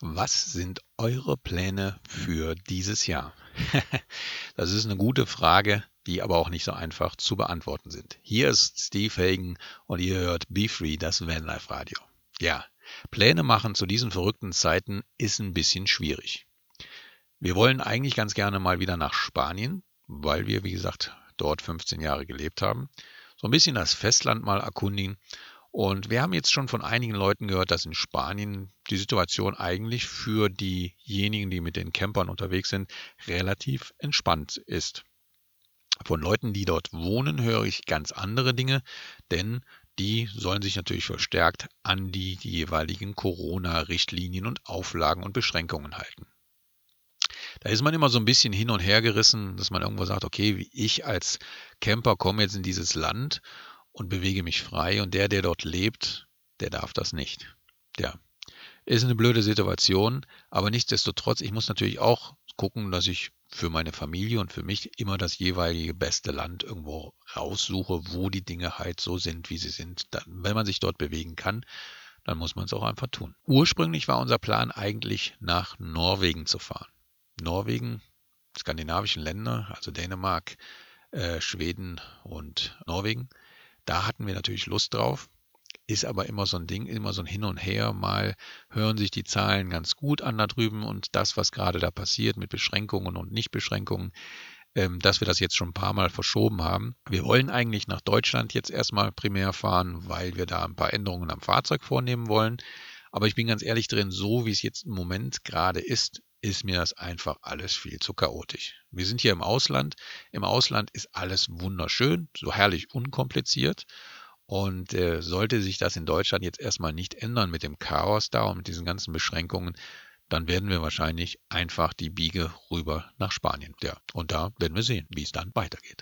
Was sind eure Pläne für dieses Jahr? das ist eine gute Frage, die aber auch nicht so einfach zu beantworten sind. Hier ist Steve Hagen und ihr hört Be Free, das Vanlife Radio. Ja, Pläne machen zu diesen verrückten Zeiten ist ein bisschen schwierig. Wir wollen eigentlich ganz gerne mal wieder nach Spanien, weil wir, wie gesagt, dort 15 Jahre gelebt haben. So ein bisschen das Festland mal erkundigen und wir haben jetzt schon von einigen Leuten gehört, dass in Spanien die Situation eigentlich für diejenigen, die mit den Campern unterwegs sind, relativ entspannt ist. Von Leuten, die dort wohnen, höre ich ganz andere Dinge, denn die sollen sich natürlich verstärkt an die, jeweiligen Corona-Richtlinien und Auflagen und Beschränkungen halten. Da ist man immer so ein bisschen hin und her gerissen, dass man irgendwo sagt, okay, ich als Camper komme jetzt in dieses Land und bewege mich frei und der, der dort lebt, der darf das nicht. Ja, ist eine blöde Situation, aber nichtsdestotrotz, ich muss natürlich auch gucken, dass ich für meine Familie und für mich immer das jeweilige beste Land irgendwo raussuche, wo die Dinge halt so sind, wie sie sind. Dann, wenn man sich dort bewegen kann, dann muss man es auch einfach tun. Ursprünglich war unser Plan eigentlich nach Norwegen zu fahren. Norwegen, skandinavischen Länder, also Dänemark, äh, Schweden und Norwegen, da hatten wir natürlich Lust drauf. Ist aber immer so ein Ding, immer so ein Hin und Her. Mal hören sich die Zahlen ganz gut an da drüben und das, was gerade da passiert mit Beschränkungen und Nichtbeschränkungen, ähm, dass wir das jetzt schon ein paar Mal verschoben haben. Wir wollen eigentlich nach Deutschland jetzt erstmal primär fahren, weil wir da ein paar Änderungen am Fahrzeug vornehmen wollen. Aber ich bin ganz ehrlich drin, so wie es jetzt im Moment gerade ist, ist mir das einfach alles viel zu chaotisch. Wir sind hier im Ausland. Im Ausland ist alles wunderschön, so herrlich unkompliziert. Und äh, sollte sich das in Deutschland jetzt erstmal nicht ändern mit dem Chaos da und mit diesen ganzen Beschränkungen, dann werden wir wahrscheinlich einfach die Biege rüber nach Spanien. Ja, und da werden wir sehen, wie es dann weitergeht.